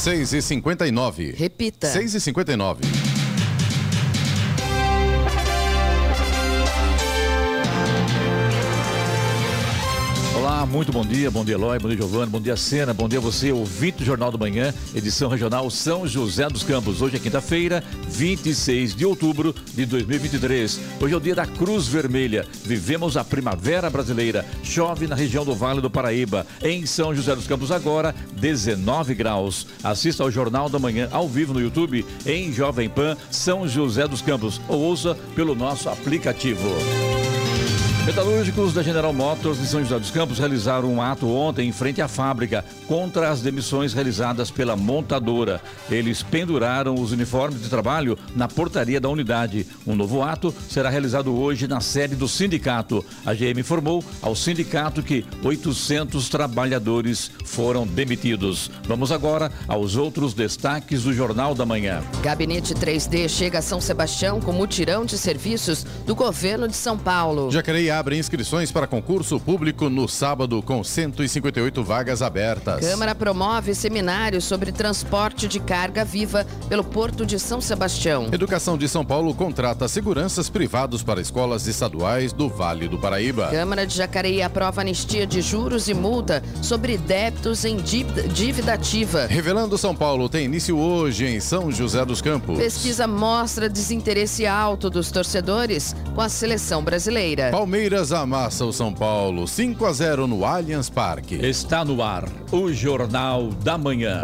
6 e 59 Repita. 6 e 59 muito bom dia, bom dia Eloy, bom dia Giovanni, bom dia Sena, bom dia você, ouvinte do Jornal do Manhã, edição regional São José dos Campos. Hoje é quinta-feira, 26 de outubro de 2023. Hoje é o dia da Cruz Vermelha. Vivemos a primavera brasileira. Chove na região do Vale do Paraíba. Em São José dos Campos agora, 19 graus. Assista ao Jornal da Manhã ao vivo no YouTube em Jovem Pan São José dos Campos ou ouça pelo nosso aplicativo. Metalúrgicos da General Motors de São José dos Campos realizaram um ato ontem em frente à fábrica contra as demissões realizadas pela montadora. Eles penduraram os uniformes de trabalho na portaria da unidade. Um novo ato será realizado hoje na sede do sindicato. A GM informou ao sindicato que 800 trabalhadores foram demitidos. Vamos agora aos outros destaques do Jornal da Manhã. Gabinete 3D chega a São Sebastião com mutirão de serviços do governo de São Paulo. Jacareí abre inscrições para concurso público no sábado com 158 vagas abertas. Câmara promove seminário sobre transporte de carga viva pelo Porto de São Sebastião. Educação de São Paulo contrata seguranças privados para escolas estaduais do Vale do Paraíba. Câmara de Jacareí aprova anistia de juros e multa sobre débitos em dívida, dívida ativa. Revelando São Paulo tem início hoje em São José dos Campos. Pesquisa mostra desinteresse alto dos torcedores com a seleção brasileira. Palmeiras amassa o São Paulo 5 a 0 no Allianz Parque. Está no ar o Jornal da Manhã.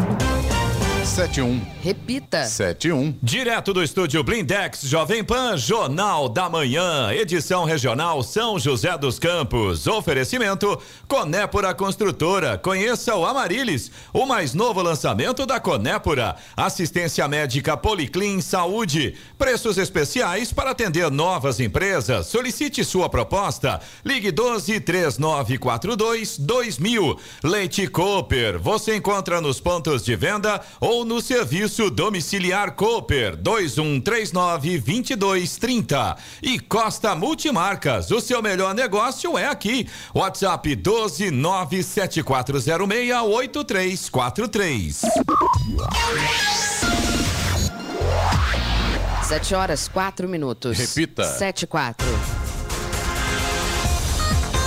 71 Repita. 71 Direto do estúdio Blindex Jovem Pan, Jornal da Manhã, edição regional São José dos Campos. Oferecimento Conépora Construtora. Conheça o Amarilis, o mais novo lançamento da Conépora. Assistência médica Policlin Saúde. Preços especiais para atender novas empresas. Solicite sua proposta. Ligue 12 3942 2000. Leite Cooper. Você encontra nos pontos de venda ou no serviço domiciliar Cooper 2139 2230 e Costa Multimarcas. O seu melhor negócio é aqui. WhatsApp 12974068343. Sete horas, quatro minutos. Repita. Sete e quatro.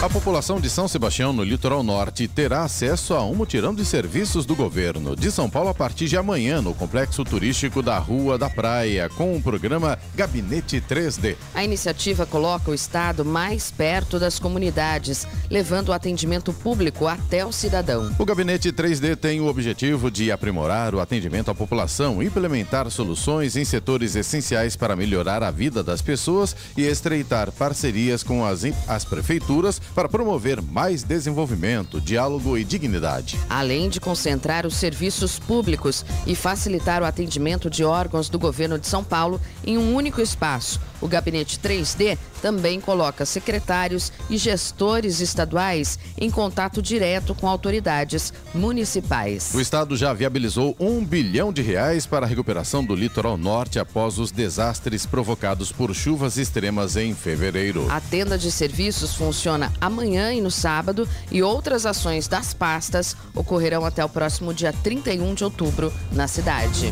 A população de São Sebastião, no litoral norte, terá acesso a um mutirão de serviços do governo de São Paulo a partir de amanhã, no complexo turístico da Rua da Praia, com o programa Gabinete 3D. A iniciativa coloca o Estado mais perto das comunidades, levando o atendimento público até o cidadão. O Gabinete 3D tem o objetivo de aprimorar o atendimento à população, implementar soluções em setores essenciais para melhorar a vida das pessoas e estreitar parcerias com as, as prefeituras para promover mais desenvolvimento, diálogo e dignidade. Além de concentrar os serviços públicos e facilitar o atendimento de órgãos do governo de São Paulo em um único espaço, o Gabinete 3D também coloca secretários e gestores estaduais em contato direto com autoridades municipais. O Estado já viabilizou um bilhão de reais para a recuperação do litoral norte após os desastres provocados por chuvas extremas em fevereiro. A tenda de serviços funciona amanhã e no sábado e outras ações das pastas ocorrerão até o próximo dia 31 de outubro na cidade.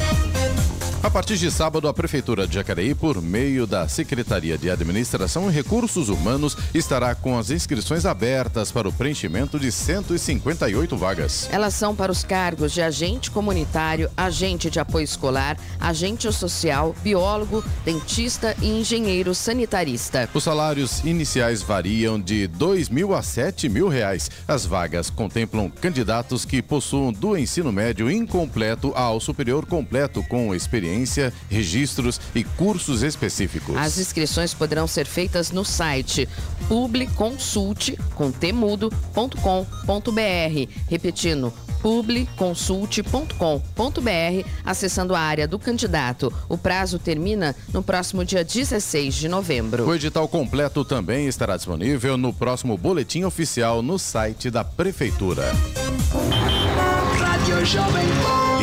A partir de sábado, a Prefeitura de Jacareí, por meio da Secretaria de Administração e Recursos Humanos, estará com as inscrições abertas para o preenchimento de 158 vagas. Elas são para os cargos de agente comunitário, agente de apoio escolar, agente social, biólogo, dentista e engenheiro sanitarista. Os salários iniciais variam de dois mil a sete mil reais. As vagas contemplam candidatos que possuam do ensino médio incompleto ao superior completo com experiência experiência, registros e cursos específicos. As inscrições poderão ser feitas no site publiconsulte.com.br. Repetindo, publiconsulte.com.br, acessando a área do candidato. O prazo termina no próximo dia 16 de novembro. O edital completo também estará disponível no próximo boletim oficial no site da Prefeitura.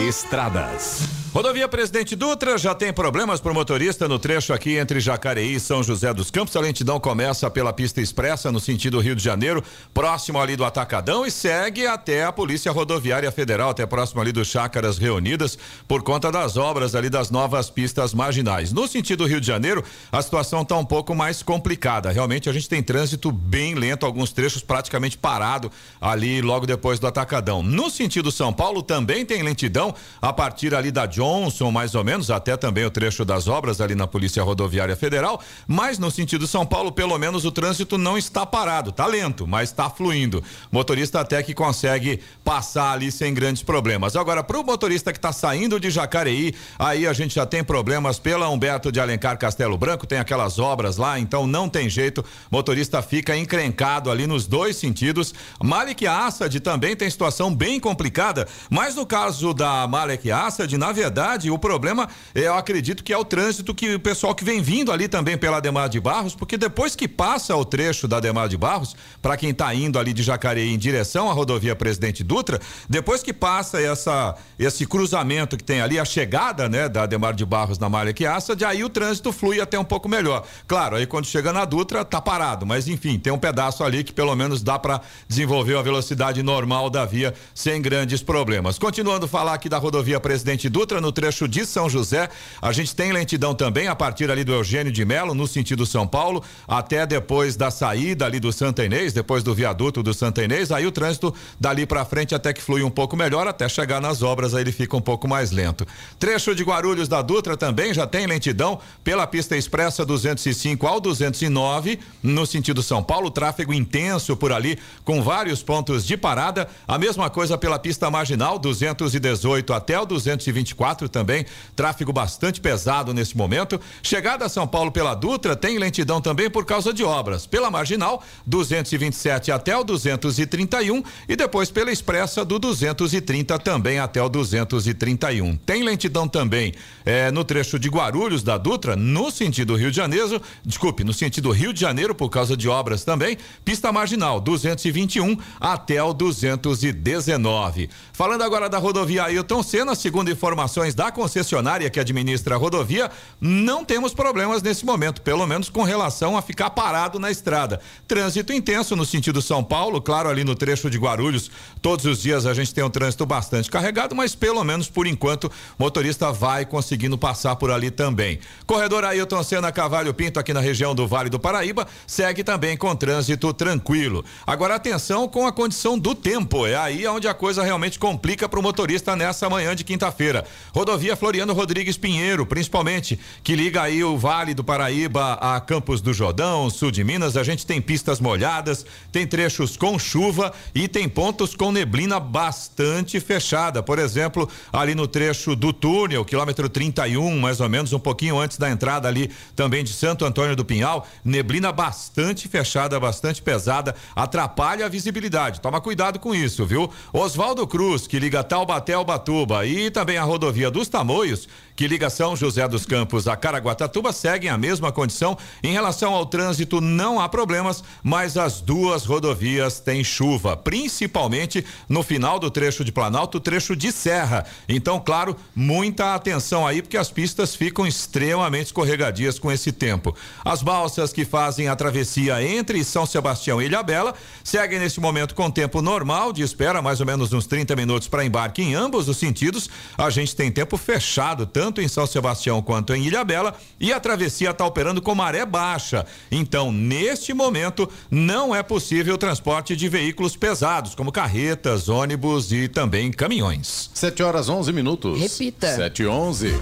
Estradas. Rodovia Presidente Dutra já tem problemas para o motorista no trecho aqui entre Jacareí e São José dos Campos. A lentidão começa pela pista expressa no sentido Rio de Janeiro, próximo ali do Atacadão e segue até a Polícia Rodoviária Federal, até próximo ali do Chácaras Reunidas, por conta das obras ali das novas pistas marginais. No sentido Rio de Janeiro, a situação está um pouco mais complicada. Realmente a gente tem trânsito bem lento, alguns trechos praticamente parado ali logo depois do Atacadão. No sentido São Paulo também tem lentidão a partir ali da John Johnson, mais ou menos, até também o trecho das obras ali na Polícia Rodoviária Federal, mas no sentido São Paulo, pelo menos o trânsito não está parado, tá lento, mas está fluindo. Motorista até que consegue passar ali sem grandes problemas. Agora, para o motorista que está saindo de Jacareí, aí a gente já tem problemas pela Humberto de Alencar Castelo Branco, tem aquelas obras lá, então não tem jeito, motorista fica encrencado ali nos dois sentidos. Malik Assad também tem situação bem complicada, mas no caso da Malik Assad, na verdade, verdade, o problema, eu acredito que é o trânsito que o pessoal que vem vindo ali também pela Demar de Barros, porque depois que passa o trecho da Demar de Barros, para quem está indo ali de Jacareí em direção à rodovia Presidente Dutra, depois que passa essa esse cruzamento que tem ali, a chegada, né, da Demar de Barros na Malha Quiaça, de aí o trânsito flui até um pouco melhor. Claro, aí quando chega na Dutra, tá parado, mas enfim, tem um pedaço ali que pelo menos dá para desenvolver a velocidade normal da via sem grandes problemas. Continuando a falar aqui da rodovia Presidente Dutra, no trecho de São José. A gente tem lentidão também a partir ali do Eugênio de Melo, no sentido São Paulo, até depois da saída ali do Santa Inês, depois do viaduto do Santa Inês. Aí o trânsito dali para frente até que flui um pouco melhor, até chegar nas obras, aí ele fica um pouco mais lento. Trecho de Guarulhos da Dutra também já tem lentidão pela pista expressa 205 ao 209, no sentido São Paulo, tráfego intenso por ali, com vários pontos de parada. A mesma coisa pela pista marginal 218 até o 224 também, tráfego bastante pesado nesse momento. Chegada a São Paulo pela Dutra tem lentidão também por causa de obras. Pela Marginal, 227 até o 231 e depois pela Expressa do 230 também até o 231. Tem lentidão também eh, no trecho de Guarulhos da Dutra, no sentido Rio de Janeiro, desculpe, no sentido Rio de Janeiro por causa de obras também. Pista Marginal, 221 até o 219. Falando agora da rodovia Ailton Senna, segundo informações da concessionária que administra a rodovia, não temos problemas nesse momento, pelo menos com relação a ficar parado na estrada. Trânsito intenso no sentido São Paulo, claro, ali no trecho de Guarulhos, todos os dias a gente tem um trânsito bastante carregado, mas pelo menos por enquanto, motorista vai conseguindo passar por ali também. Corredor Ailton Senna Cavalho Pinto, aqui na região do Vale do Paraíba, segue também com trânsito tranquilo. Agora atenção com a condição do tempo, é aí onde a coisa realmente complica para o motorista nessa manhã de quinta-feira. Rodovia Floriano Rodrigues Pinheiro, principalmente, que liga aí o Vale do Paraíba a Campos do Jordão, sul de Minas. A gente tem pistas molhadas, tem trechos com chuva e tem pontos com neblina bastante fechada. Por exemplo, ali no trecho do túnel, quilômetro 31, mais ou menos, um pouquinho antes da entrada ali também de Santo Antônio do Pinhal, neblina bastante fechada, bastante pesada, atrapalha a visibilidade. Toma cuidado com isso, viu? Oswaldo Cruz, que liga Taubaté ao Batuba e também a rodovia rodovia dos Tamoios, que liga São José dos Campos a Caraguatatuba, seguem a mesma condição. Em relação ao trânsito, não há problemas, mas as duas rodovias têm chuva, principalmente no final do trecho de Planalto, trecho de Serra. Então, claro, muita atenção aí, porque as pistas ficam extremamente escorregadias com esse tempo. As balsas que fazem a travessia entre São Sebastião e Ilhabela seguem nesse momento com tempo normal de espera, mais ou menos uns 30 minutos para embarque em ambos os sentidos. A gente tem tempo fechado, tanto em São Sebastião quanto em Ilhabela, e a travessia está operando com maré baixa. Então, neste momento, não é possível o transporte de veículos pesados, como carretas, ônibus e também caminhões. 7 horas 11 minutos. Repita. 7 e 11.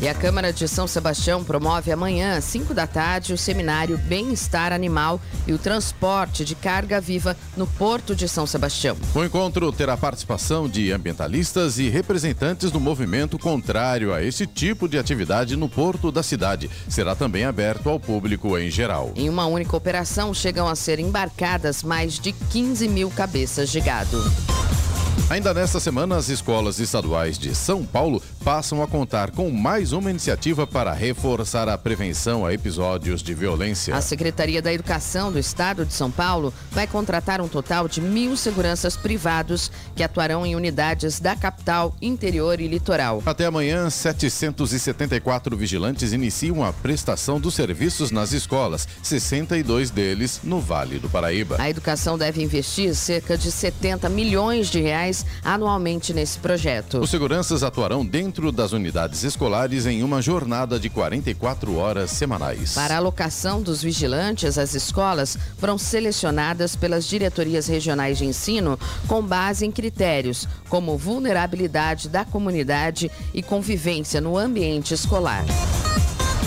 E a Câmara de São Sebastião promove amanhã, às 5 da tarde, o seminário Bem-Estar Animal e o Transporte de Carga Viva no Porto de São Sebastião. O encontro terá participação de ambientalistas e representantes do movimento contrário a esse tipo de atividade no porto da cidade. Será também aberto ao público em geral. Em uma única operação, chegam a ser embarcadas mais de 15 mil cabeças de gado. Ainda nesta semana, as escolas estaduais de São Paulo passam a contar com mais uma iniciativa para reforçar a prevenção a episódios de violência. A Secretaria da Educação do Estado de São Paulo vai contratar um total de mil seguranças privados que atuarão em unidades da capital, interior e litoral. Até amanhã, 774 vigilantes iniciam a prestação dos serviços nas escolas, 62 deles no Vale do Paraíba. A educação deve investir cerca de 70 milhões de reais anualmente nesse projeto. Os seguranças atuarão dentro das unidades escolares em uma jornada de 44 horas semanais. Para a alocação dos vigilantes, as escolas foram selecionadas pelas diretorias regionais de ensino com base em critérios como vulnerabilidade da comunidade e convivência no ambiente escolar.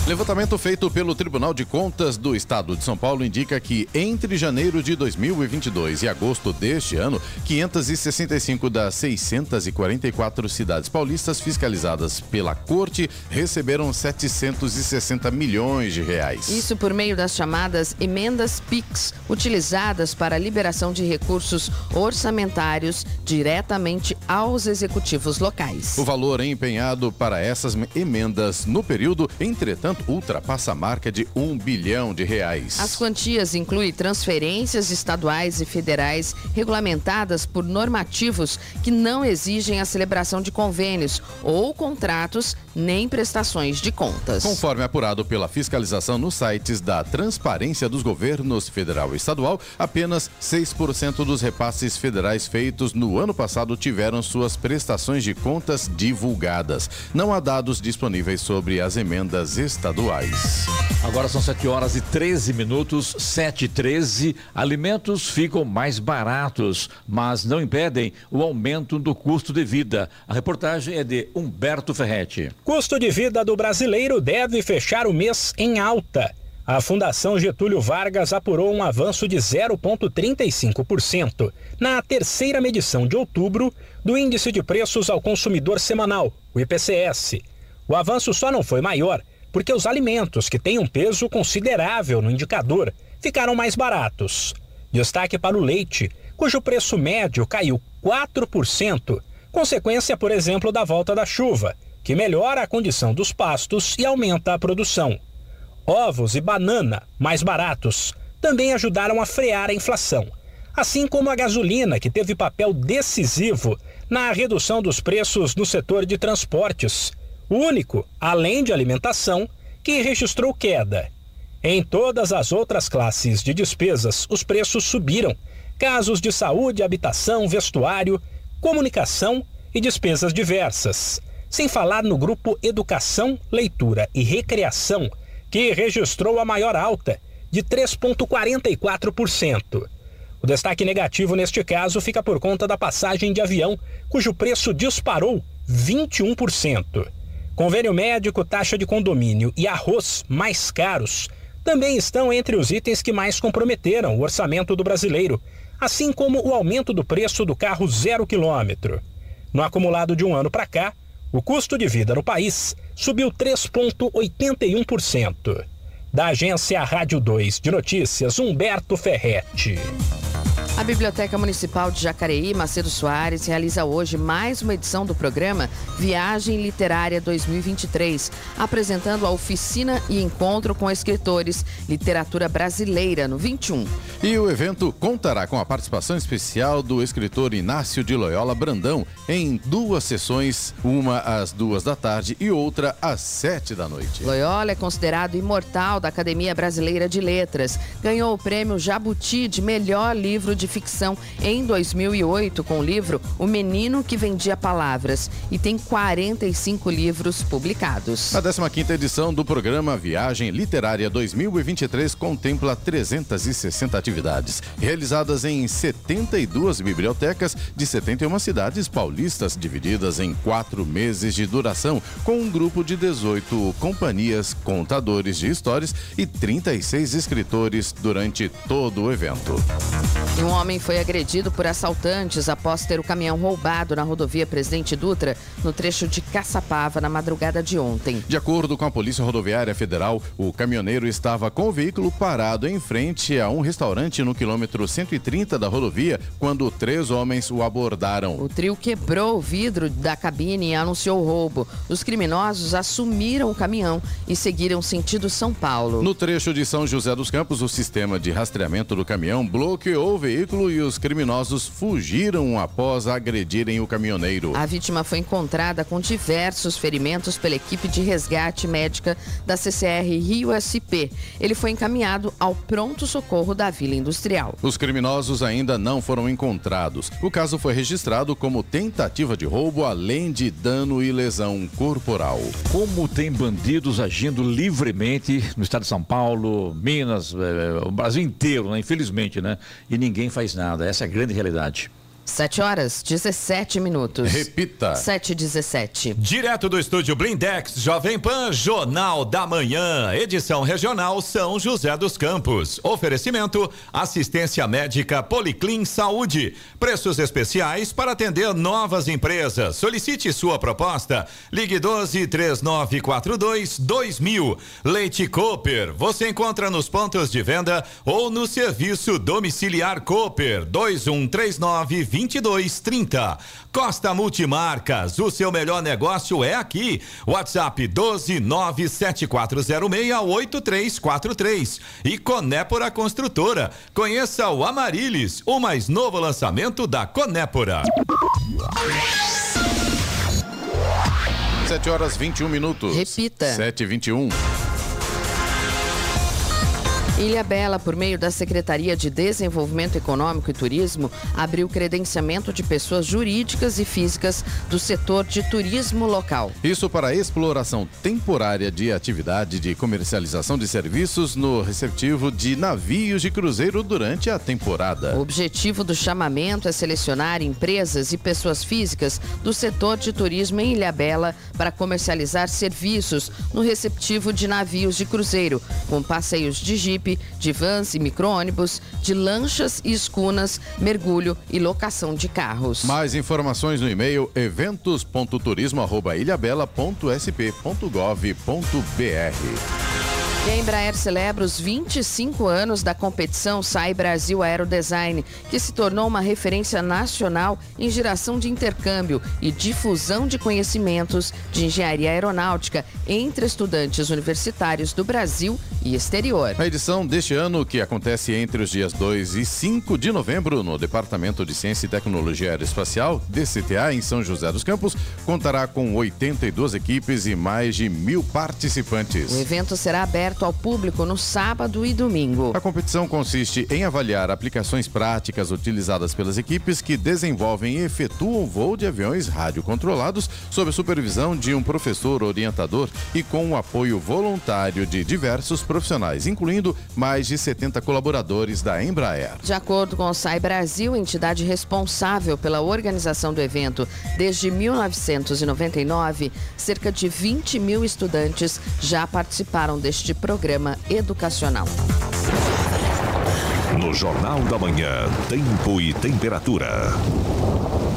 Levantamento feito pelo Tribunal de Contas do Estado de São Paulo indica que entre janeiro de 2022 e agosto deste ano, 565 das 644 cidades paulistas fiscalizadas pela Corte receberam 760 milhões de reais. Isso por meio das chamadas emendas PIX, utilizadas para a liberação de recursos orçamentários diretamente aos executivos locais. O valor empenhado para essas emendas no período, entretanto, ultrapassa a marca de um bilhão de reais. As quantias incluem transferências estaduais e federais regulamentadas por normativos que não exigem a celebração de convênios ou contratos nem prestações de contas. Conforme apurado pela fiscalização nos sites da Transparência dos Governos Federal e Estadual, apenas 6% dos repasses federais feitos no ano passado tiveram suas prestações de contas divulgadas. Não há dados disponíveis sobre as emendas estaduais. Agora são 7 horas e 13 minutos, 7 e 13. Alimentos ficam mais baratos, mas não impedem o aumento do custo de vida. A reportagem é de Humberto Ferretti. Custo de vida do brasileiro deve fechar o mês em alta. A Fundação Getúlio Vargas apurou um avanço de 0,35% na terceira medição de outubro do Índice de Preços ao Consumidor Semanal, o IPCS. O avanço só não foi maior porque os alimentos, que têm um peso considerável no indicador, ficaram mais baratos. Destaque para o leite, cujo preço médio caiu 4%, consequência, por exemplo, da volta da chuva que melhora a condição dos pastos e aumenta a produção. Ovos e banana, mais baratos, também ajudaram a frear a inflação, assim como a gasolina, que teve papel decisivo na redução dos preços no setor de transportes, único, além de alimentação, que registrou queda. Em todas as outras classes de despesas, os preços subiram. Casos de saúde, habitação, vestuário, comunicação e despesas diversas sem falar no grupo Educação, Leitura e Recreação, que registrou a maior alta, de 3,44%. O destaque negativo neste caso fica por conta da passagem de avião, cujo preço disparou 21%. Convênio médico, taxa de condomínio e arroz mais caros também estão entre os itens que mais comprometeram o orçamento do brasileiro, assim como o aumento do preço do carro zero quilômetro. No acumulado de um ano para cá, o custo de vida no país subiu 3,81%. Da agência Rádio 2 de Notícias, Humberto Ferretti. A Biblioteca Municipal de Jacareí, Macedo Soares, realiza hoje mais uma edição do programa Viagem Literária 2023, apresentando a oficina e encontro com escritores Literatura Brasileira no 21. E o evento contará com a participação especial do escritor Inácio de Loyola Brandão em duas sessões, uma às duas da tarde e outra às sete da noite. Loyola é considerado imortal da Academia Brasileira de Letras. Ganhou o prêmio Jabuti de melhor livro de ficção em 2008 com o livro O Menino que Vendia Palavras e tem 45 livros publicados. A 15ª edição do programa Viagem Literária 2023 contempla 360 atividades, realizadas em 72 bibliotecas de 71 cidades paulistas, divididas em quatro meses de duração, com um grupo de 18 companhias, contadores de histórias e 36 escritores durante todo o evento. Um homem foi agredido por assaltantes após ter o caminhão roubado na rodovia Presidente Dutra, no trecho de Caçapava, na madrugada de ontem. De acordo com a Polícia Rodoviária Federal, o caminhoneiro estava com o veículo parado em frente a um restaurante no quilômetro 130 da rodovia, quando três homens o abordaram. O trio quebrou o vidro da cabine e anunciou o roubo. Os criminosos assumiram o caminhão e seguiram sentido São Paulo. No trecho de São José dos Campos, o sistema de rastreamento do caminhão bloqueou o veículo e os criminosos fugiram após agredirem o caminhoneiro. A vítima foi encontrada com diversos ferimentos pela equipe de resgate médica da CCR Rio SP. Ele foi encaminhado ao pronto-socorro da Vila Industrial. Os criminosos ainda não foram encontrados. O caso foi registrado como tentativa de roubo, além de dano e lesão corporal. Como tem bandidos agindo livremente no estado de São Paulo, Minas, eh, o Brasil inteiro, né? infelizmente, né? E ninguém faz nada. Essa é a grande realidade. 7 horas, 17 minutos. Repita. 7 e 17. Direto do estúdio Blindex, Jovem Pan, Jornal da Manhã, edição regional São José dos Campos. Oferecimento: assistência médica Policlin Saúde. Preços especiais para atender novas empresas. Solicite sua proposta. Ligue 12 3942 2000. Leite Cooper. Você encontra nos pontos de venda ou no serviço domiciliar Cooper 2139 2230. Costa Multimarcas, o seu melhor negócio é aqui. WhatsApp 12974068343 e Conépora Construtora. Conheça o Amarilis, o mais novo lançamento da Conépora. 7 horas 21 minutos. Repita. 7 e 21. Ilha Bela, por meio da Secretaria de Desenvolvimento Econômico e Turismo, abriu credenciamento de pessoas jurídicas e físicas do setor de turismo local. Isso para a exploração temporária de atividade de comercialização de serviços no receptivo de navios de cruzeiro durante a temporada. O objetivo do chamamento é selecionar empresas e pessoas físicas do setor de turismo em Ilha Bela para comercializar serviços no receptivo de navios de cruzeiro, com passeios de jipe de vans e micro-ônibus, de lanchas e escunas, mergulho e locação de carros. Mais informações no e-mail eventos.turismo@ilhabela.sp.gov.br. E a Embraer celebra os 25 anos da competição Sai Brasil Aerodesign, que se tornou uma referência nacional em geração de intercâmbio e difusão de conhecimentos de engenharia aeronáutica entre estudantes universitários do Brasil e exterior. A edição deste ano, que acontece entre os dias 2 e 5 de novembro no Departamento de Ciência e Tecnologia Aeroespacial, DCTA, em São José dos Campos, contará com 82 equipes e mais de mil participantes. O evento será aberto aberto ao público no sábado e domingo. A competição consiste em avaliar aplicações práticas utilizadas pelas equipes que desenvolvem e efetuam voo de aviões radiocontrolados sob supervisão de um professor orientador e com o apoio voluntário de diversos profissionais, incluindo mais de 70 colaboradores da Embraer. De acordo com o SAI Brasil, entidade responsável pela organização do evento desde 1999, cerca de 20 mil estudantes já participaram deste programa educacional. No Jornal da Manhã, Tempo e Temperatura.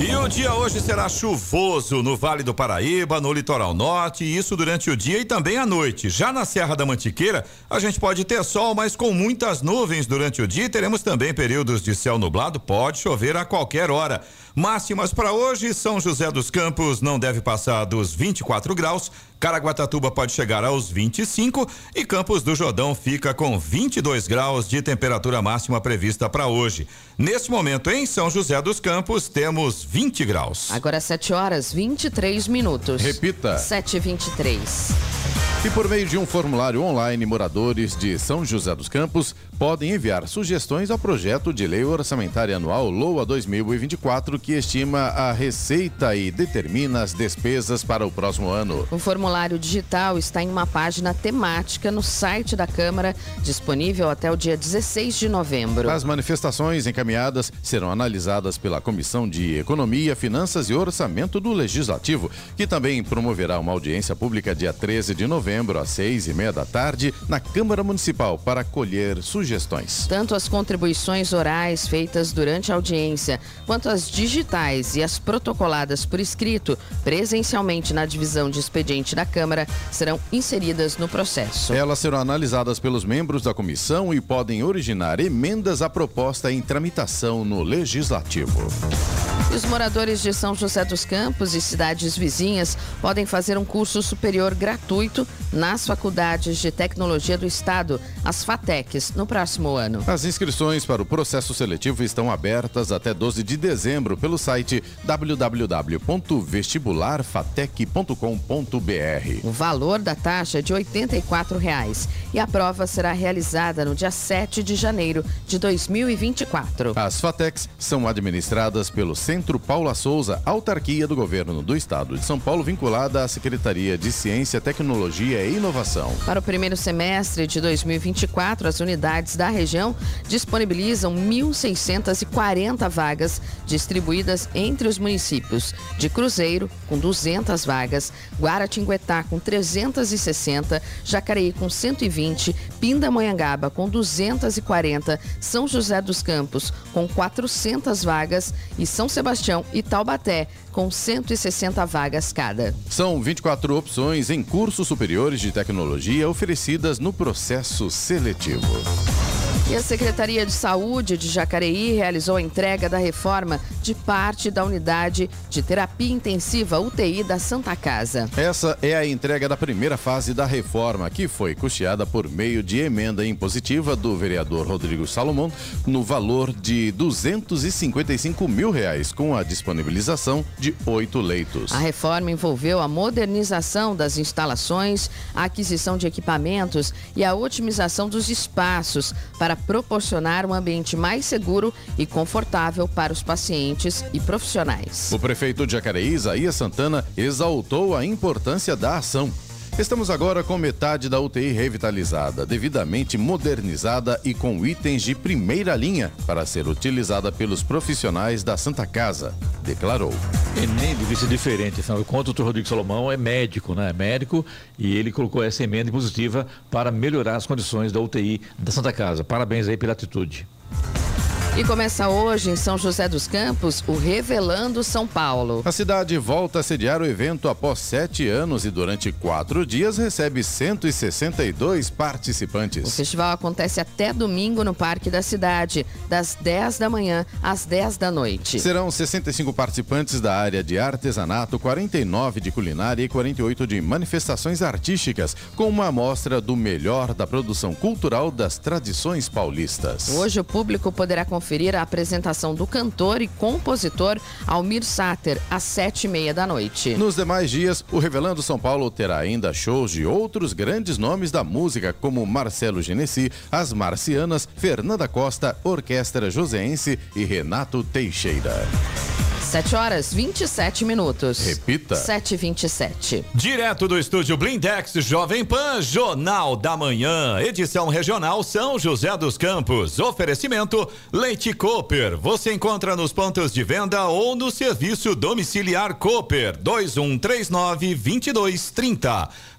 E o dia hoje será chuvoso no Vale do Paraíba, no litoral norte, e isso durante o dia e também à noite. Já na Serra da Mantiqueira, a gente pode ter sol, mas com muitas nuvens durante o dia. Teremos também períodos de céu nublado, pode chover a qualquer hora. Máximas para hoje, São José dos Campos não deve passar dos 24 graus, Caraguatatuba pode chegar aos 25 e Campos do Jordão fica com 22 graus de temperatura máxima prevista para hoje. Neste momento, em São José dos Campos, temos 20 graus. Agora 7 horas 23 minutos. Repita. 7 e 23 e por meio de um formulário online, moradores de São José dos Campos podem enviar sugestões ao projeto de lei orçamentária anual LOA 2024, que estima a receita e determina as despesas para o próximo ano. O formulário digital está em uma página temática no site da Câmara, disponível até o dia 16 de novembro. As manifestações encaminhadas serão analisadas pela Comissão de Economia, Finanças e Orçamento do Legislativo, que também promoverá uma audiência pública dia 13 de novembro às seis e meia da tarde, na Câmara Municipal, para colher sugestões. Tanto as contribuições orais feitas durante a audiência, quanto as digitais e as protocoladas por escrito, presencialmente na divisão de expediente da Câmara, serão inseridas no processo. Elas serão analisadas pelos membros da comissão e podem originar emendas à proposta em tramitação no Legislativo. Os moradores de São José dos Campos e cidades vizinhas podem fazer um curso superior gratuito nas faculdades de tecnologia do Estado, as FATECs, no próximo ano. As inscrições para o processo seletivo estão abertas até 12 de dezembro pelo site www.vestibularfatec.com.br. O valor da taxa é de 84 reais, e a prova será realizada no dia 7 de janeiro de 2024. As FATECs são administradas pelo Centro Paula Souza, autarquia do governo do Estado de São Paulo, vinculada à Secretaria de Ciência, Tecnologia e Inovação. Para o primeiro semestre de 2024, as unidades da região disponibilizam 1.640 vagas distribuídas entre os municípios de Cruzeiro, com 200 vagas, Guaratinguetá, com 360, Jacareí, com 120, Pindamonhangaba, com 240, São José dos Campos, com 400 vagas e São Sebastião e Taubaté, com 160 vagas cada. São 24 opções em cursos superiores de tecnologia oferecidas no processo seletivo. E a Secretaria de Saúde de Jacareí realizou a entrega da reforma de parte da unidade de terapia intensiva UTI da Santa Casa. Essa é a entrega da primeira fase da reforma, que foi custeada por meio de emenda impositiva do vereador Rodrigo Salomão, no valor de 255 mil reais, com a disponibilização de oito leitos. A reforma envolveu a modernização das instalações, a aquisição de equipamentos e a otimização dos espaços para proporcionar um ambiente mais seguro e confortável para os pacientes e profissionais. O prefeito de Jacareí, Isaías Santana, exaltou a importância da ação. Estamos agora com metade da UTI revitalizada, devidamente modernizada e com itens de primeira linha para ser utilizada pelos profissionais da Santa Casa, declarou. E nem devia ser diferente, afinal de contas, o doutor Rodrigo Salomão é médico, né? É médico e ele colocou essa emenda positiva para melhorar as condições da UTI da Santa Casa. Parabéns aí pela atitude. E começa hoje em São José dos Campos o Revelando São Paulo. A cidade volta a sediar o evento após sete anos e durante quatro dias recebe 162 participantes. O festival acontece até domingo no Parque da Cidade, das 10 da manhã às 10 da noite. Serão 65 participantes da área de artesanato, 49 de culinária e 48 de manifestações artísticas, com uma amostra do melhor da produção cultural das tradições paulistas. Hoje o público poderá conferir conferir a apresentação do cantor e compositor Almir Sater, às sete e meia da noite. Nos demais dias, o Revelando São Paulo terá ainda shows de outros grandes nomes da música, como Marcelo Genesi, As Marcianas, Fernanda Costa, Orquestra Joseense e Renato Teixeira. 7 horas 27 minutos. Repita. 7 27 Direto do estúdio Blindex Jovem Pan, Jornal da Manhã, edição regional São José dos Campos. Oferecimento Leite Cooper. Você encontra nos pontos de venda ou no serviço domiciliar Cooper 2139 2230.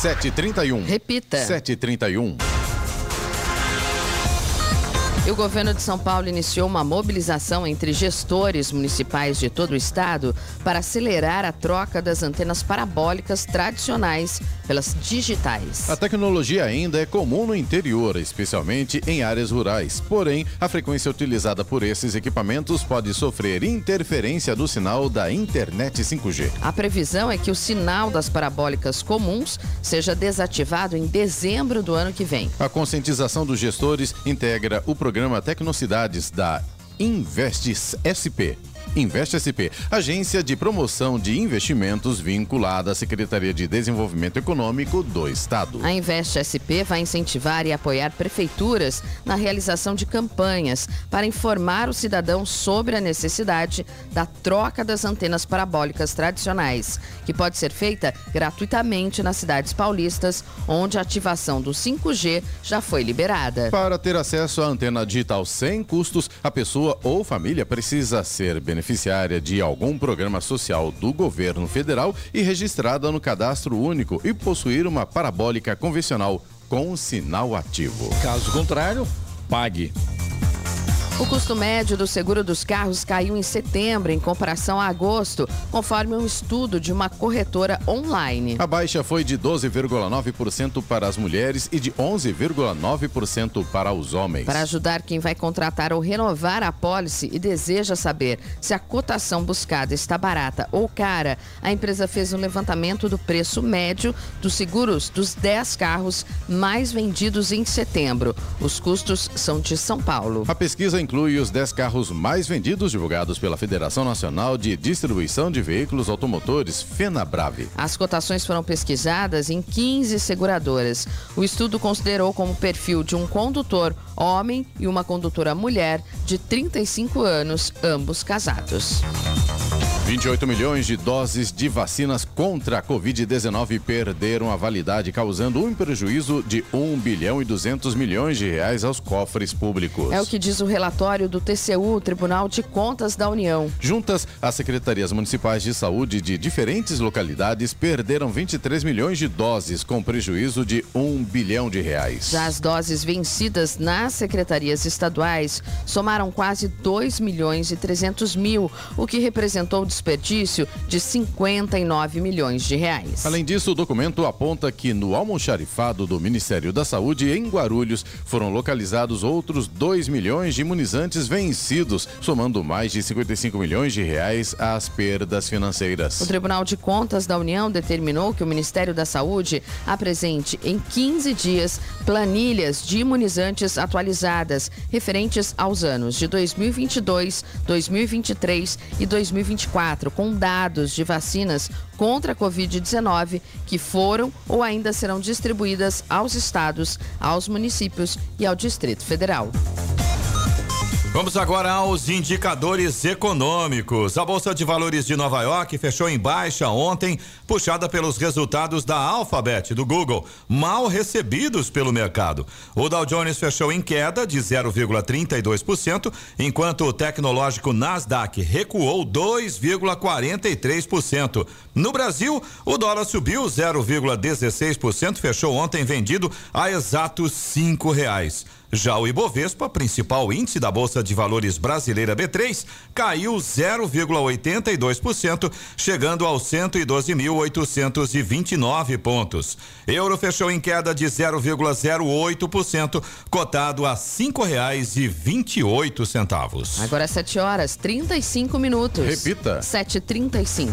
731. Repita. 731. E o governo de São Paulo iniciou uma mobilização entre gestores municipais de todo o estado para acelerar a troca das antenas parabólicas tradicionais pelas digitais. A tecnologia ainda é comum no interior, especialmente em áreas rurais. Porém, a frequência utilizada por esses equipamentos pode sofrer interferência do sinal da internet 5G. A previsão é que o sinal das parabólicas comuns seja desativado em dezembro do ano que vem. A conscientização dos gestores integra o programa Tecnocidades da Investes SP. Investe SP, agência de promoção de investimentos vinculada à Secretaria de Desenvolvimento Econômico do Estado. A Investe SP vai incentivar e apoiar prefeituras na realização de campanhas para informar o cidadão sobre a necessidade da troca das antenas parabólicas tradicionais, que pode ser feita gratuitamente nas cidades paulistas, onde a ativação do 5G já foi liberada. Para ter acesso à antena digital sem custos, a pessoa ou família precisa ser beneficiária de algum programa social do governo federal e registrada no cadastro único e possuir uma parabólica convencional com sinal ativo. Caso contrário, pague. O custo médio do seguro dos carros caiu em setembro em comparação a agosto, conforme um estudo de uma corretora online. A baixa foi de 12,9% para as mulheres e de 11,9% para os homens. Para ajudar quem vai contratar ou renovar a pólice e deseja saber se a cotação buscada está barata ou cara, a empresa fez um levantamento do preço médio dos seguros dos 10 carros mais vendidos em setembro. Os custos são de São Paulo. A pesquisa inclui os 10 carros mais vendidos divulgados pela Federação Nacional de Distribuição de Veículos Automotores, FenaBrave. As cotações foram pesquisadas em 15 seguradoras. O estudo considerou como perfil de um condutor homem e uma condutora mulher de 35 anos, ambos casados. 28 milhões de doses de vacinas contra a Covid-19 perderam a validade, causando um prejuízo de 1 bilhão e 200 milhões de reais aos cofres públicos. É o que diz o relatório do TCU, Tribunal de Contas da União. Juntas, as secretarias municipais de saúde de diferentes localidades perderam 23 milhões de doses, com prejuízo de 1 bilhão de reais. Já as doses vencidas nas secretarias estaduais somaram quase 2 milhões e 300 mil, o que representou desperdício de 59 milhões de reais. Além disso, o documento aponta que no almoxarifado do Ministério da Saúde, em Guarulhos, foram localizados outros 2 milhões de imunizantes vencidos, somando mais de 55 milhões de reais às perdas financeiras. O Tribunal de Contas da União determinou que o Ministério da Saúde apresente em 15 dias planilhas de imunizantes atualizadas referentes aos anos de 2022, 2023 e 2024, com dados de vacinas contra a Covid-19 que foram ou ainda serão distribuídas aos estados, aos municípios e ao Distrito Federal. Vamos agora aos indicadores econômicos. A Bolsa de Valores de Nova York fechou em baixa ontem, puxada pelos resultados da Alphabet do Google, mal recebidos pelo mercado. O Dow Jones fechou em queda de 0,32%, enquanto o tecnológico Nasdaq recuou 2,43%. No Brasil, o dólar subiu 0,16%, fechou ontem vendido a exatos cinco reais. Já o Ibovespa, principal índice da Bolsa de Valores brasileira B3, caiu 0,82%, chegando aos 112.829 pontos. Euro fechou em queda de 0,08%, cotado a cinco reais e vinte e oito centavos. Agora 7 horas 35 minutos. Repita. 7h35.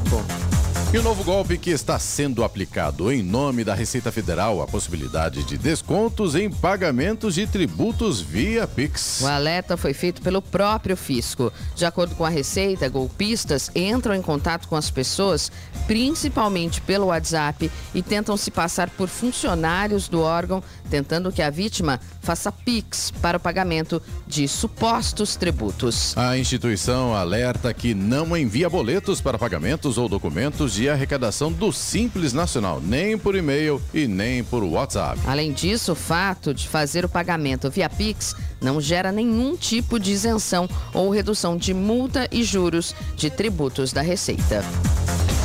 E o novo golpe que está sendo aplicado em nome da Receita Federal, a possibilidade de descontos em pagamentos de tributos via Pix. O alerta foi feito pelo próprio fisco. De acordo com a Receita, golpistas entram em contato com as pessoas, principalmente pelo WhatsApp, e tentam se passar por funcionários do órgão, tentando que a vítima faça Pix para o pagamento de supostos tributos. A instituição alerta que não envia boletos para pagamentos ou documentos de arrecadação do Simples Nacional, nem por e-mail e nem por WhatsApp. Além disso, o fato de fazer o pagamento via Pix não gera nenhum tipo de isenção ou redução de multa e juros de tributos da Receita.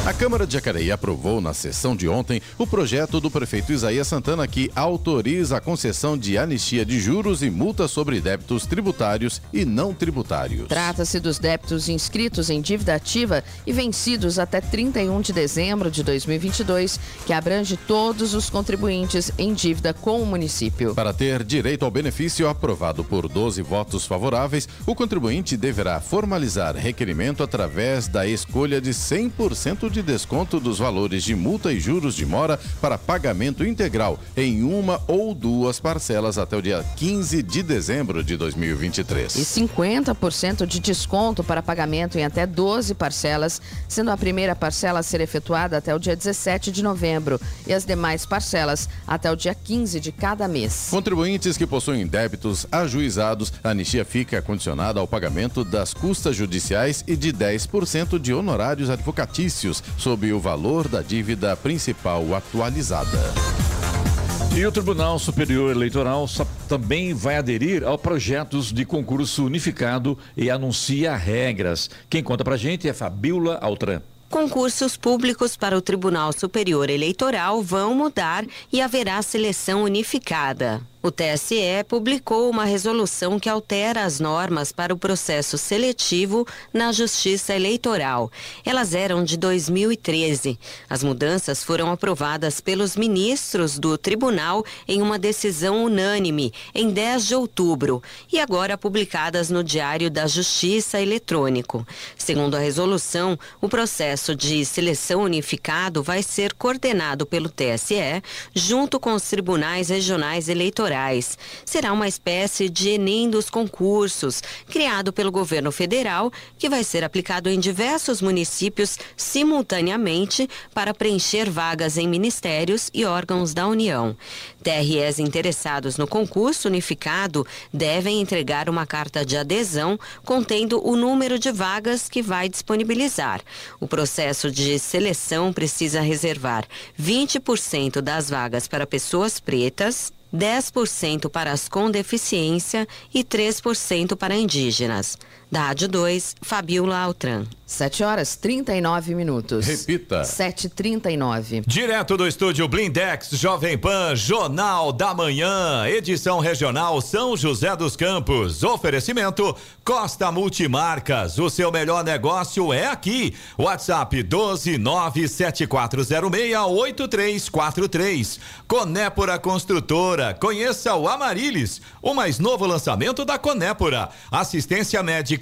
A Câmara de Jacareí aprovou na sessão de ontem o projeto do prefeito Isaías Santana que autoriza a concessão de anistia de juros e multas sobre débitos tributários e não tributários. Trata-se dos débitos inscritos em dívida ativa e vencidos até 31 de dezembro de 2022, que abrange todos os contribuintes em dívida com o município. Para ter direito ao benefício aprovado por 12 votos favoráveis, o contribuinte deverá formalizar requerimento através da escolha de 100% de desconto dos valores de multa e juros de mora para pagamento integral em uma ou duas parcelas até o dia 15 de dezembro de 2023. E 50% de desconto para pagamento em até 12 parcelas, sendo a primeira parcela a ser efetuada até o dia 17 de novembro e as demais parcelas até o dia 15 de cada mês. Contribuintes que possuem débitos ajuizados, a anistia fica condicionada ao pagamento das custas judiciais e de 10% de honorários advocatícios sob o valor da dívida principal atualizada. E o Tribunal Superior Eleitoral também vai aderir ao projetos de concurso unificado e anuncia regras. Quem conta pra gente é Fabiola Altran. Concursos públicos para o Tribunal Superior Eleitoral vão mudar e haverá seleção unificada. O TSE publicou uma resolução que altera as normas para o processo seletivo na Justiça Eleitoral. Elas eram de 2013. As mudanças foram aprovadas pelos ministros do tribunal em uma decisão unânime em 10 de outubro e agora publicadas no Diário da Justiça Eletrônico. Segundo a resolução, o processo de seleção unificado vai ser coordenado pelo TSE junto com os tribunais regionais eleitorais Será uma espécie de Enem dos concursos, criado pelo governo federal, que vai ser aplicado em diversos municípios simultaneamente para preencher vagas em ministérios e órgãos da União. TREs interessados no concurso unificado devem entregar uma carta de adesão contendo o número de vagas que vai disponibilizar. O processo de seleção precisa reservar 20% das vagas para pessoas pretas, 10% para as com deficiência e 3% para indígenas. Da Rádio 2, Fabiola Altran. 7 horas 39 minutos. Repita. 7h39. Direto do estúdio Blindex Jovem Pan, Jornal da Manhã, edição regional São José dos Campos. Oferecimento Costa Multimarcas. O seu melhor negócio é aqui. WhatsApp 12974068343. Conépora Construtora. Conheça o Amarilis, o mais novo lançamento da Conépora. Assistência médica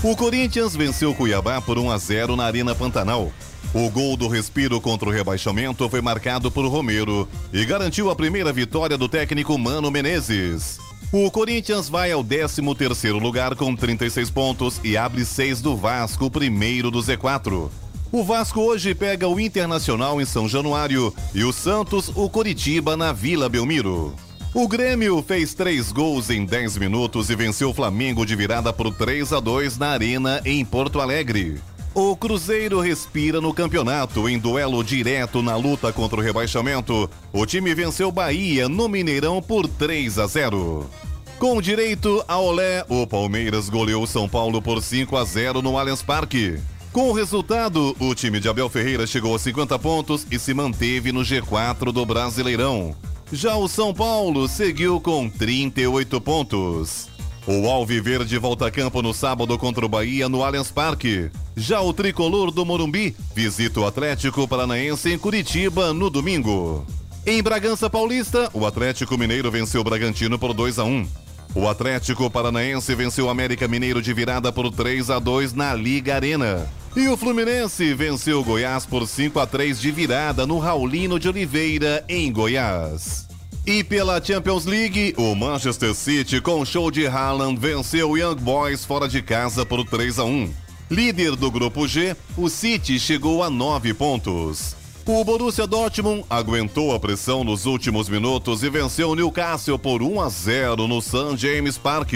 O Corinthians venceu Cuiabá por 1 a 0 na Arena Pantanal. O gol do respiro contra o rebaixamento foi marcado por Romero e garantiu a primeira vitória do técnico Mano Menezes. O Corinthians vai ao 13º lugar com 36 pontos e abre 6 do Vasco, primeiro do Z4. O Vasco hoje pega o Internacional em São Januário e o Santos o Coritiba na Vila Belmiro. O Grêmio fez três gols em 10 minutos e venceu o Flamengo de virada por 3 a 2 na Arena em Porto Alegre. O Cruzeiro respira no campeonato em duelo direto na luta contra o rebaixamento. O time venceu Bahia no Mineirão por 3 a 0. Com direito a olé, o Palmeiras goleou São Paulo por 5 a 0 no Allianz Parque. Com o resultado, o time de Abel Ferreira chegou a 50 pontos e se manteve no G4 do Brasileirão. Já o São Paulo seguiu com 38 pontos. O Alviverde volta a campo no sábado contra o Bahia no Allianz Parque. Já o tricolor do Morumbi visita o Atlético Paranaense em Curitiba no domingo. Em Bragança Paulista, o Atlético Mineiro venceu o Bragantino por 2 a 1. O Atlético Paranaense venceu o América Mineiro de virada por 3 a 2 na Liga Arena. E o Fluminense venceu o Goiás por 5 a 3 de virada no Raulino de Oliveira, em Goiás. E pela Champions League, o Manchester City, com show de Haaland, venceu o Young Boys fora de casa por 3 a 1. Líder do grupo G, o City chegou a 9 pontos. O Borussia Dortmund aguentou a pressão nos últimos minutos e venceu o Newcastle por 1 a 0 no St. James Park.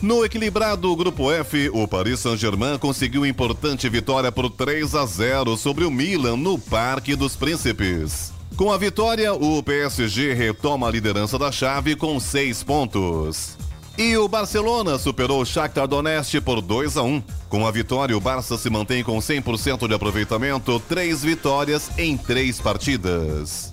No equilibrado Grupo F, o Paris Saint-Germain conseguiu importante vitória por 3 a 0 sobre o Milan no Parque dos Príncipes. Com a vitória, o PSG retoma a liderança da chave com seis pontos. E o Barcelona superou o Shakhtar Donetsk por 2 a 1. Com a vitória, o Barça se mantém com 100% de aproveitamento, três vitórias em três partidas.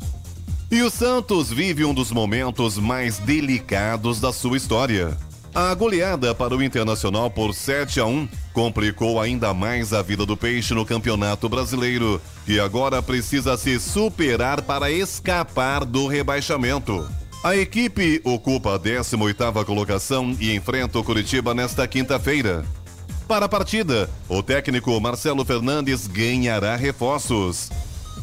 E o Santos vive um dos momentos mais delicados da sua história. A goleada para o Internacional por 7 a 1 complicou ainda mais a vida do Peixe no Campeonato Brasileiro, que agora precisa se superar para escapar do rebaixamento. A equipe ocupa a 18ª colocação e enfrenta o Curitiba nesta quinta-feira. Para a partida, o técnico Marcelo Fernandes ganhará reforços.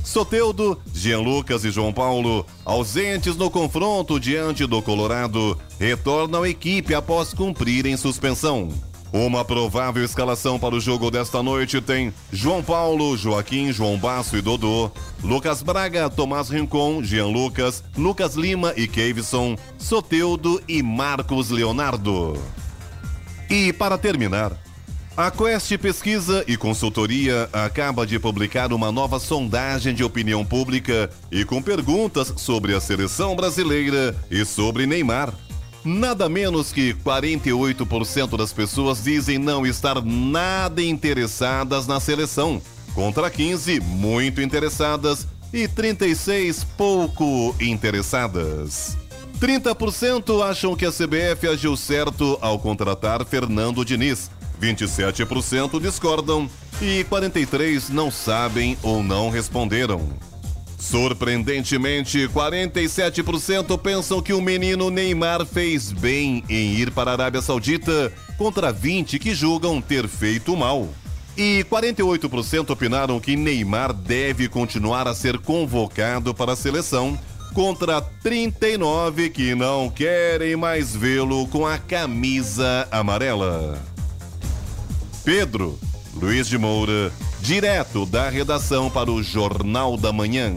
Soteudo, Jean Lucas e João Paulo, ausentes no confronto diante do Colorado, retornam à equipe após cumprirem suspensão. Uma provável escalação para o jogo desta noite tem João Paulo, Joaquim, João Basso e Dodô, Lucas Braga, Tomás Rincon, Jean Lucas, Lucas Lima e Kevson, Soteudo e Marcos Leonardo. E para terminar, a Quest Pesquisa e Consultoria acaba de publicar uma nova sondagem de opinião pública e com perguntas sobre a seleção brasileira e sobre Neymar. Nada menos que 48% das pessoas dizem não estar nada interessadas na seleção, contra 15 muito interessadas e 36 pouco interessadas. 30% acham que a CBF agiu certo ao contratar Fernando Diniz. 27% discordam e 43 não sabem ou não responderam. Surpreendentemente, 47% pensam que o menino Neymar fez bem em ir para a Arábia Saudita, contra 20 que julgam ter feito mal. E 48% opinaram que Neymar deve continuar a ser convocado para a seleção, contra 39 que não querem mais vê-lo com a camisa amarela. Pedro Luiz de Moura, direto da redação para o Jornal da Manhã.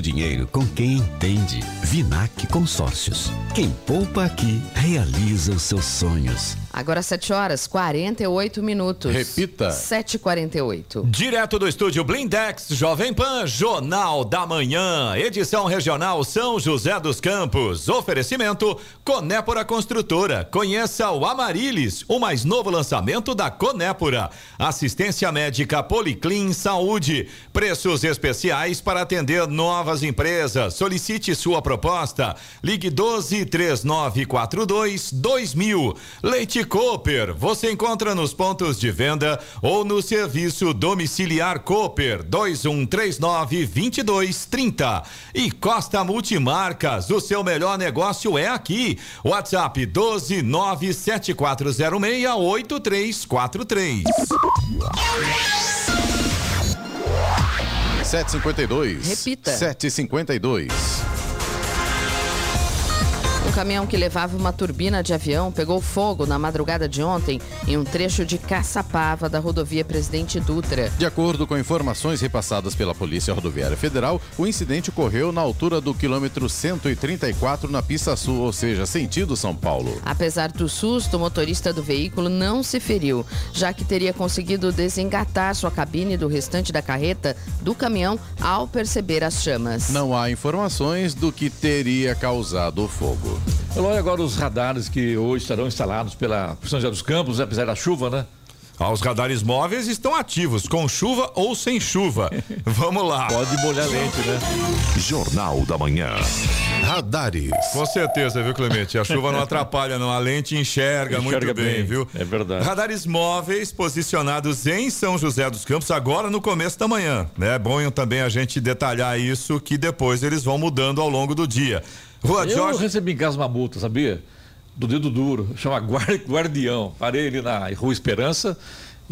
dinheiro com quem entende. Vinac Consórcios. Quem poupa aqui realiza os seus sonhos. Agora 7 horas 48 minutos. Repita. 7h48. Direto do estúdio Blindex, Jovem Pan, Jornal da Manhã, edição regional São José dos Campos. Oferecimento Conépora Construtora. Conheça o Amarilis, o mais novo lançamento da Conépora. Assistência médica Policlin Saúde. Preços especiais para atender novas empresas. Solicite sua proposta. Ligue 12 3942 2000. Leite Cooper, você encontra nos pontos de venda ou no serviço domiciliar Cooper 2139 2230. E Costa Multimarcas, o seu melhor negócio é aqui. WhatsApp 12 97406 8343. 752. Repita. 752. Um caminhão que levava uma turbina de avião pegou fogo na madrugada de ontem em um trecho de Caçapava da rodovia Presidente Dutra. De acordo com informações repassadas pela Polícia Rodoviária Federal, o incidente ocorreu na altura do quilômetro 134 na pista sul, ou seja, sentido São Paulo. Apesar do susto, o motorista do veículo não se feriu, já que teria conseguido desengatar sua cabine do restante da carreta do caminhão ao perceber as chamas. Não há informações do que teria causado o fogo. Olha agora os radares que hoje estarão instalados pela São José dos Campos, apesar da chuva, né? Ah, Os radares móveis estão ativos, com chuva ou sem chuva. Vamos lá. Pode molhar lente, né? Jornal da Manhã. Radares. Com certeza, viu, Clemente? A chuva não atrapalha, não. A lente enxerga, enxerga muito bem, bem, viu? É verdade. Radares móveis posicionados em São José dos Campos agora no começo da manhã. É bom também a gente detalhar isso que depois eles vão mudando ao longo do dia. Rua Eu Jorge... recebi em casa uma multa, sabia? Do dedo duro, chama Guardião. Parei ali na Rua Esperança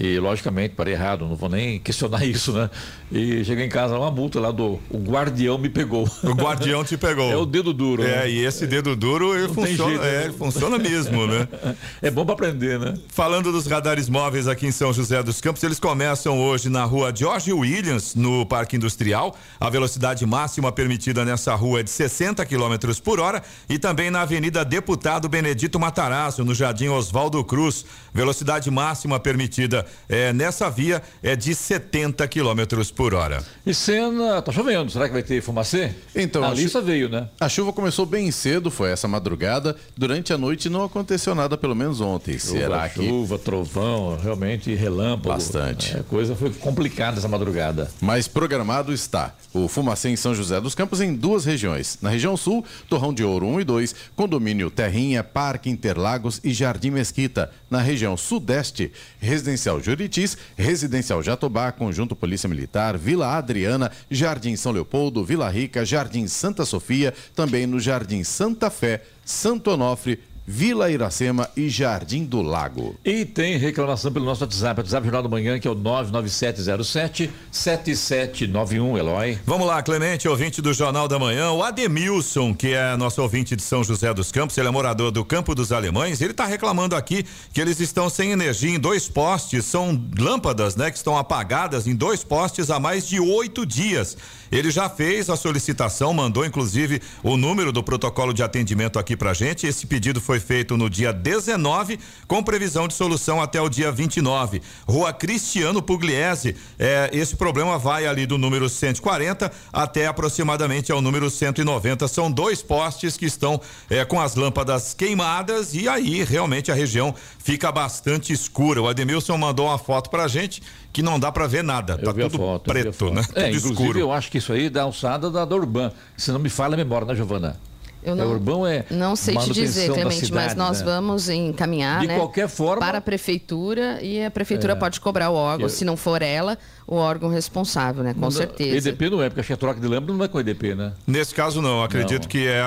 e, logicamente, parei errado, não vou nem questionar isso, né? E cheguei em casa, uma multa lá do. O guardião me pegou. O guardião te pegou. É o dedo duro. É, né? e esse dedo duro ele funciona, jeito, é, né? funciona mesmo, né? É bom para aprender, né? Falando dos radares móveis aqui em São José dos Campos, eles começam hoje na rua George Williams, no Parque Industrial. A velocidade máxima permitida nessa rua é de 60 km por hora. E também na Avenida Deputado Benedito Matarazzo, no Jardim Oswaldo Cruz. Velocidade máxima permitida é, nessa via é de 70 km por hora. E cena, tá chovendo, será que vai ter fumacê? Então, a, a lista veio, né? A chuva começou bem cedo, foi essa madrugada. Durante a noite não aconteceu nada, pelo menos ontem. Chuva, será que. Chuva, trovão, realmente relâmpago. Bastante. A é, coisa foi complicada essa madrugada. Mas programado está o Fumacê em São José dos Campos em duas regiões. Na região sul, Torrão de Ouro 1 e 2, condomínio Terrinha, Parque Interlagos e Jardim Mesquita. Na região sudeste, Residencial Juritis, Residencial Jatobá, Conjunto Polícia Militar, Vila Adriana, Jardim São Leopoldo, Vila Rica, Jardim Santa Sofia, também no Jardim Santa Fé, Santo Onofre, Vila Iracema e Jardim do Lago. E tem reclamação pelo nosso WhatsApp, WhatsApp Jornal do Manhã, que é o 99707 7791, Eloy. Vamos lá, Clemente, ouvinte do Jornal da Manhã, o Ademilson, que é nosso ouvinte de São José dos Campos, ele é morador do Campo dos Alemães, ele está reclamando aqui que eles estão sem energia em dois postes, são lâmpadas, né, que estão apagadas em dois postes há mais de oito dias. Ele já fez a solicitação, mandou inclusive o número do protocolo de atendimento aqui pra gente. Esse pedido foi feito no dia 19, com previsão de solução até o dia 29. Rua Cristiano Pugliese, é, esse problema vai ali do número 140 até aproximadamente ao número 190. São dois postes que estão é, com as lâmpadas queimadas e aí realmente a região fica bastante escura. O Ademilson mandou uma foto pra gente que não dá para ver nada. Eu tá tudo foto, preto, né? É, tudo escuro. Eu acho que isso aí dá alçada da, da Urban. Se não me falha a memória, né, Giovana? Eu não, é urbão é não sei te dizer, Clemente, cidade, mas nós né? vamos encaminhar de né, qualquer forma para a prefeitura e a prefeitura é, pode cobrar o órgão, eu, se não for ela, o órgão responsável, né? Com não, certeza. EDP não é, porque acho que a troca de lâmpada não é com EDP, né? Nesse caso não, acredito não. que é,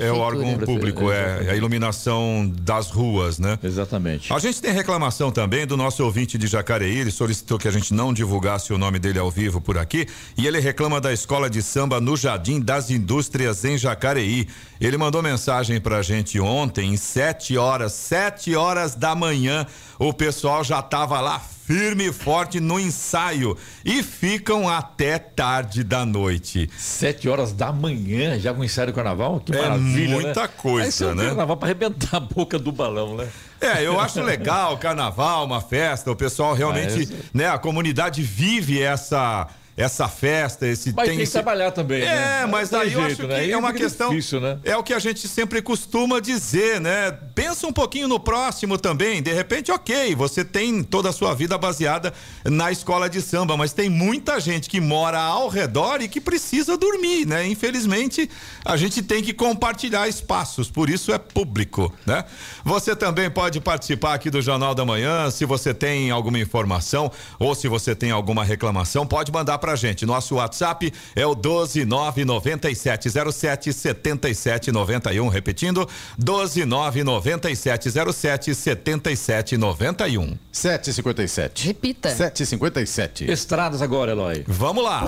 é, é, o órgão público, é, a iluminação das ruas, né? Exatamente. A gente tem reclamação também do nosso ouvinte de Jacareí, ele solicitou que a gente não divulgasse o nome dele ao vivo por aqui, e ele reclama da escola de samba no Jardim das Indústrias em Jacareí. Ele mandou mensagem pra gente ontem, em sete horas, sete horas da manhã, o pessoal já tava lá firme e forte no ensaio e ficam até tarde da noite. Sete horas da manhã, já com o ensaio do carnaval? Que é maravilha, muita né? coisa, né? carnaval para arrebentar a boca do balão, né? É, eu acho legal, carnaval, uma festa, o pessoal realmente, ah, né, a comunidade vive essa essa festa, esse mas tem, tem que trabalhar também. É, né? mas daí eu acho né? que é uma questão. Difícil, né? É o que a gente sempre costuma dizer, né? pensa um pouquinho no próximo também. De repente, ok, você tem toda a sua vida baseada na escola de samba, mas tem muita gente que mora ao redor e que precisa dormir, né? Infelizmente, a gente tem que compartilhar espaços, por isso é público, né? Você também pode participar aqui do Jornal da Manhã, se você tem alguma informação ou se você tem alguma reclamação, pode mandar pra gente. Nosso WhatsApp é o 12997077791, repetindo, 12997 9707 7791. 757. Repita. 757. Estradas agora, Eloy. Vamos lá.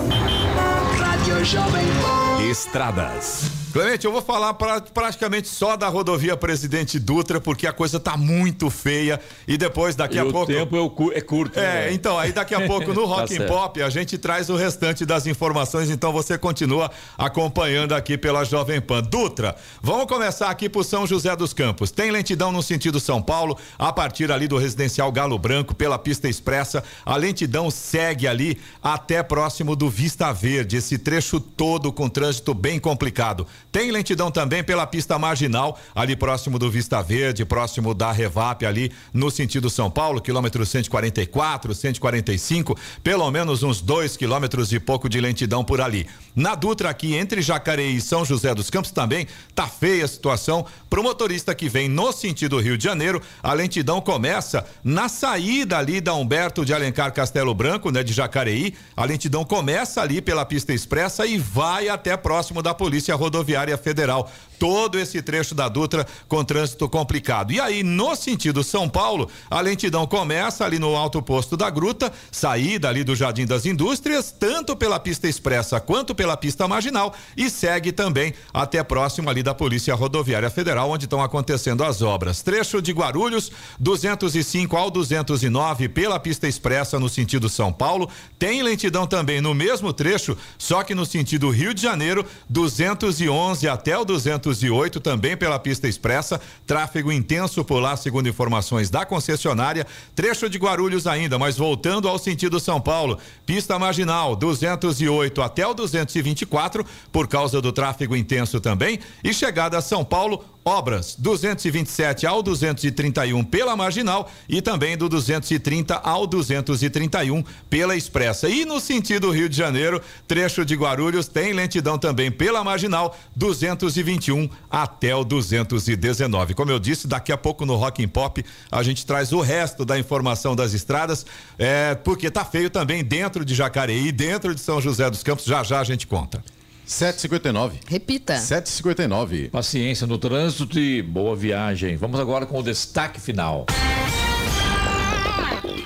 Estradas. Clemente, eu vou falar pra, praticamente só da rodovia Presidente Dutra, porque a coisa tá muito feia. E depois, daqui e a o pouco. O tempo é, é curto. É, né? então, aí daqui a pouco no Rock tá and Pop a gente traz o restante das informações. Então você continua acompanhando aqui pela Jovem Pan. Dutra, vamos começar aqui por São José dos Campos. Tem lentidão no sentido São Paulo, a partir ali do residencial Galo Branco, pela pista expressa. A lentidão segue ali até próximo do Vista Verde. Esse trecho todo com trânsito bem complicado. Tem lentidão também pela pista marginal, ali próximo do Vista Verde, próximo da Revap, ali no sentido São Paulo, quilômetro 144, 145, pelo menos uns dois quilômetros e pouco de lentidão por ali. Na Dutra, aqui entre Jacareí e São José dos Campos, também tá feia a situação. Pro motorista que vem no sentido Rio de Janeiro, a lentidão começa na saída ali da Humberto de Alencar Castelo Branco, né, de Jacareí. A lentidão começa ali pela pista expressa e vai até próximo da Polícia Rodoviária Federal todo esse trecho da Dutra com trânsito complicado. E aí, no sentido São Paulo, a lentidão começa ali no alto posto da Gruta, saída ali do Jardim das Indústrias, tanto pela pista expressa quanto pela pista marginal e segue também até próximo ali da Polícia Rodoviária Federal, onde estão acontecendo as obras. Trecho de Guarulhos, 205 ao 209 pela pista expressa no sentido São Paulo, tem lentidão também no mesmo trecho, só que no sentido Rio de Janeiro, 211 até o 200 208, também pela pista expressa. Tráfego intenso por lá, segundo informações da concessionária. Trecho de Guarulhos ainda, mas voltando ao sentido São Paulo. Pista marginal, 208 até o 224, por causa do tráfego intenso também. E chegada a São Paulo, obras 227 ao 231 pela marginal e também do 230 ao 231 pela expressa. E no sentido Rio de Janeiro, trecho de Guarulhos tem lentidão também pela marginal 221 até o 219. Como eu disse, daqui a pouco no Rock and Pop a gente traz o resto da informação das estradas, é, porque tá feio também dentro de Jacareí, dentro de São José dos Campos, já já a gente conta. 759. Repita. 759. Paciência no trânsito e boa viagem. Vamos agora com o destaque final.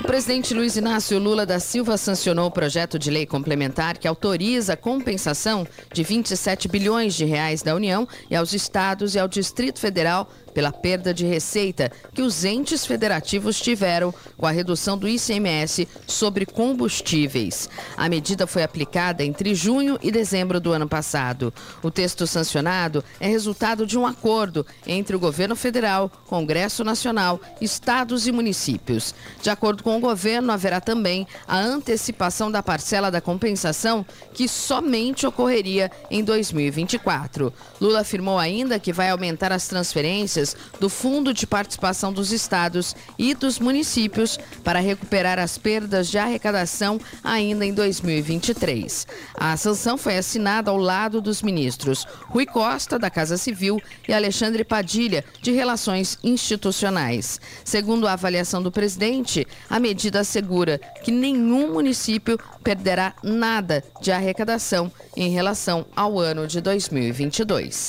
O presidente Luiz Inácio Lula da Silva sancionou o projeto de lei complementar que autoriza a compensação de 27 bilhões de reais da União e aos estados e ao Distrito Federal pela perda de receita que os entes federativos tiveram com a redução do ICMS sobre combustíveis. A medida foi aplicada entre junho e dezembro do ano passado. O texto sancionado é resultado de um acordo entre o governo federal, Congresso Nacional, estados e municípios. De acordo com o governo, haverá também a antecipação da parcela da compensação, que somente ocorreria em 2024. Lula afirmou ainda que vai aumentar as transferências do Fundo de Participação dos Estados e dos Municípios para recuperar as perdas de arrecadação ainda em 2023. A sanção foi assinada ao lado dos ministros Rui Costa, da Casa Civil, e Alexandre Padilha, de Relações Institucionais. Segundo a avaliação do presidente, a medida assegura que nenhum município perderá nada de arrecadação em relação ao ano de 2022.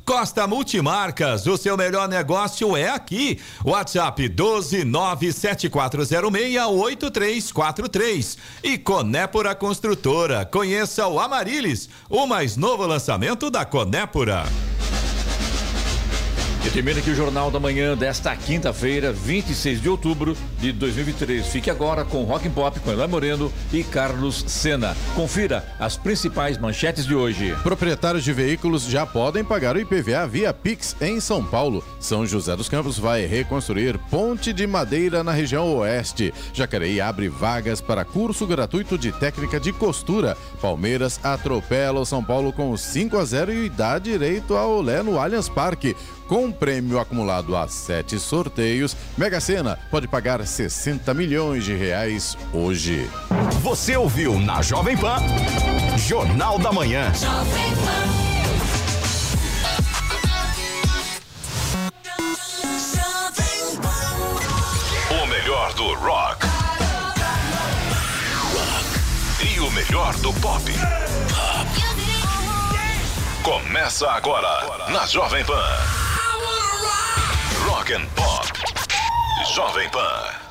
Costa Multimarcas, o seu melhor negócio é aqui. WhatsApp 12974068343 e Conépora Construtora. Conheça o Amarilis, o mais novo lançamento da Conépora. E termina aqui o Jornal da Manhã desta quinta-feira, 26 de outubro de 2023. Fique agora com Rock and Pop com Elan Moreno e Carlos Sena. Confira as principais manchetes de hoje. Proprietários de veículos já podem pagar o IPVA via Pix em São Paulo. São José dos Campos vai reconstruir ponte de madeira na região oeste. Jacareí abre vagas para curso gratuito de técnica de costura. Palmeiras atropela o São Paulo com 5 a 0 e dá direito ao Olé no Allianz Parque. Com prêmio acumulado a sete sorteios, Mega Sena pode pagar 60 milhões de reais hoje. Você ouviu na Jovem Pan, Jornal da Manhã. Jovem O melhor do rock. Rock. E o melhor do pop. Começa agora na Jovem Pan. Rock and Pop. Jovem Pan.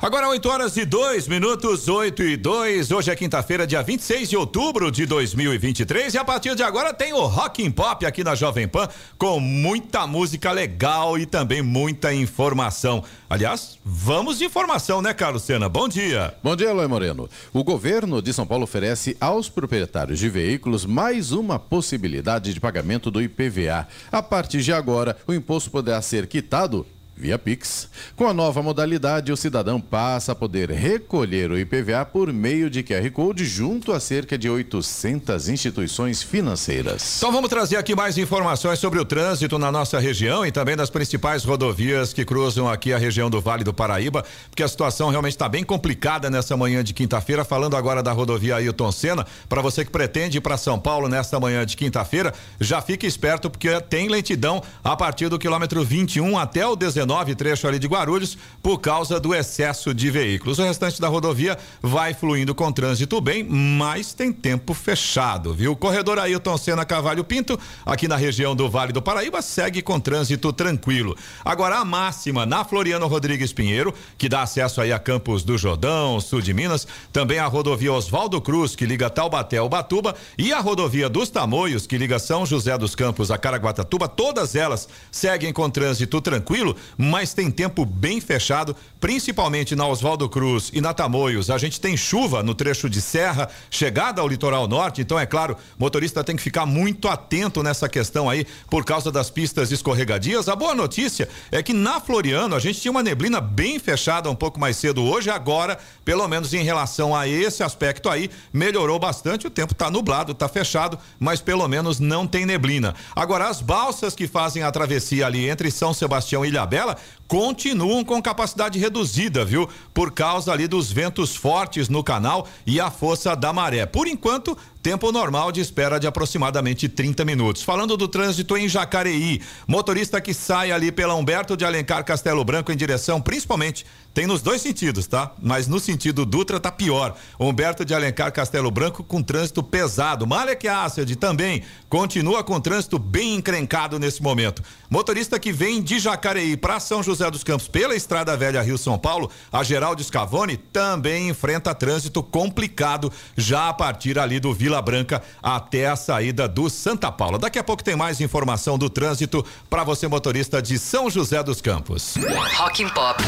Agora 8 horas e 2 minutos, 8 e 2. Hoje é quinta-feira, dia 26 de outubro de 2023. E a partir de agora tem o Rock and Pop aqui na Jovem Pan, com muita música legal e também muita informação. Aliás, vamos de informação, né, Carlos Sena? Bom dia. Bom dia, Eloy Moreno. O governo de São Paulo oferece aos proprietários de veículos mais uma possibilidade de pagamento do IPVA. A partir de agora, o imposto poderá ser quitado via Pix. Com a nova modalidade, o cidadão passa a poder recolher o IPVA por meio de QR Code junto a cerca de 800 instituições financeiras. Então vamos trazer aqui mais informações sobre o trânsito na nossa região e também das principais rodovias que cruzam aqui a região do Vale do Paraíba, porque a situação realmente está bem complicada nessa manhã de quinta-feira. Falando agora da rodovia Ailton Senna, para você que pretende ir para São Paulo nesta manhã de quinta-feira, já fique esperto porque tem lentidão a partir do quilômetro 21 até o 19 19, trecho ali de Guarulhos, por causa do excesso de veículos. O restante da rodovia vai fluindo com trânsito bem, mas tem tempo fechado, viu? O corredor Ailton Senna Cavalho Pinto, aqui na região do Vale do Paraíba, segue com trânsito tranquilo. Agora a máxima na Floriano Rodrigues Pinheiro, que dá acesso aí a Campos do Jordão, sul de Minas, também a rodovia Oswaldo Cruz, que liga Taubaté ao Batuba, e a rodovia dos Tamoios, que liga São José dos Campos a Caraguatatuba, todas elas seguem com trânsito tranquilo, mas tem tempo bem fechado, principalmente na Oswaldo Cruz e na Tamoios. A gente tem chuva no trecho de serra, chegada ao litoral norte, então é claro, motorista tem que ficar muito atento nessa questão aí por causa das pistas escorregadias. A boa notícia é que na Floriano a gente tinha uma neblina bem fechada um pouco mais cedo hoje, agora, pelo menos em relação a esse aspecto aí, melhorou bastante. O tempo está nublado, está fechado, mas pelo menos não tem neblina. Agora as balsas que fazem a travessia ali entre São Sebastião e Ilhabela continuam com capacidade reduzida, viu? Por causa ali dos ventos fortes no canal e a força da maré. Por enquanto, tempo normal de espera de aproximadamente 30 minutos. Falando do trânsito em Jacareí, motorista que sai ali pela Humberto de Alencar Castelo Branco em direção, principalmente, tem nos dois sentidos, tá? Mas no sentido Dutra tá pior. Humberto de Alencar Castelo Branco com trânsito pesado. Malek Acid também continua com trânsito bem encrencado nesse momento. Motorista que vem de Jacareí para São José dos Campos pela Estrada Velha Rio São Paulo, a Geraldo Scavone também enfrenta trânsito complicado já a partir ali do Vila Branca até a saída do Santa Paula. Daqui a pouco tem mais informação do trânsito para você motorista de São José dos Campos. Rock and Pop.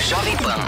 Jovem Pan.